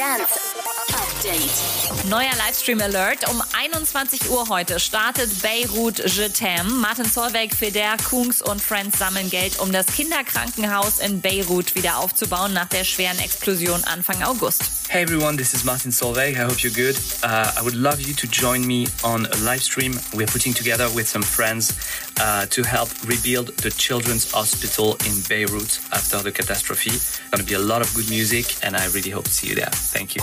Dance Update. Neuer Livestream Alert. Um 21 Uhr heute startet Beirut Jetem. Martin Solveig, Feder, Kungs und Friends sammeln Geld, um das Kinderkrankenhaus in Beirut wieder aufzubauen nach der schweren Explosion Anfang August. Hey everyone, this is Martin Solveig. I hope you're good. Uh, I would love you to join me on a live stream we're putting together with some friends uh, to help rebuild the children's hospital in Beirut after the catastrophe. Gonna be a lot of good music and I really hope to see you there. Thank you.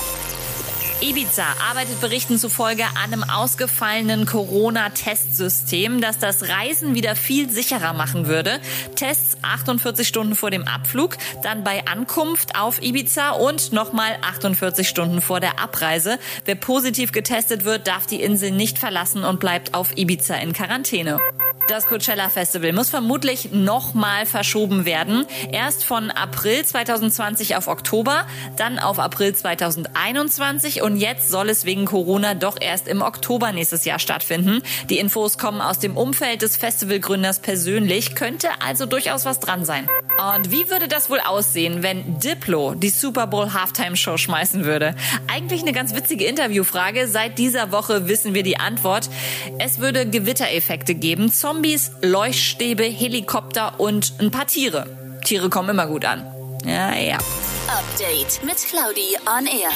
Ibiza arbeitet Berichten zufolge an einem ausgefallenen Corona-Testsystem, das das Reisen wieder viel sicherer machen würde. Tests 48 Stunden vor dem Abflug, dann bei Ankunft auf Ibiza und nochmal 48 Stunden vor der Abreise. Wer positiv getestet wird, darf die Insel nicht verlassen und bleibt auf Ibiza in Quarantäne. Das Coachella Festival muss vermutlich nochmal verschoben werden. Erst von April 2020 auf Oktober, dann auf April 2021 und jetzt soll es wegen Corona doch erst im Oktober nächstes Jahr stattfinden. Die Infos kommen aus dem Umfeld des Festivalgründers persönlich, könnte also durchaus was dran sein. Und wie würde das wohl aussehen, wenn Diplo die Super Bowl Halftime Show schmeißen würde? Eigentlich eine ganz witzige Interviewfrage. Seit dieser Woche wissen wir die Antwort. Es würde Gewittereffekte geben. Zombies, Leuchtstäbe, Helikopter und ein paar Tiere. Tiere kommen immer gut an. Ja, ja. Update mit Claudi on Air.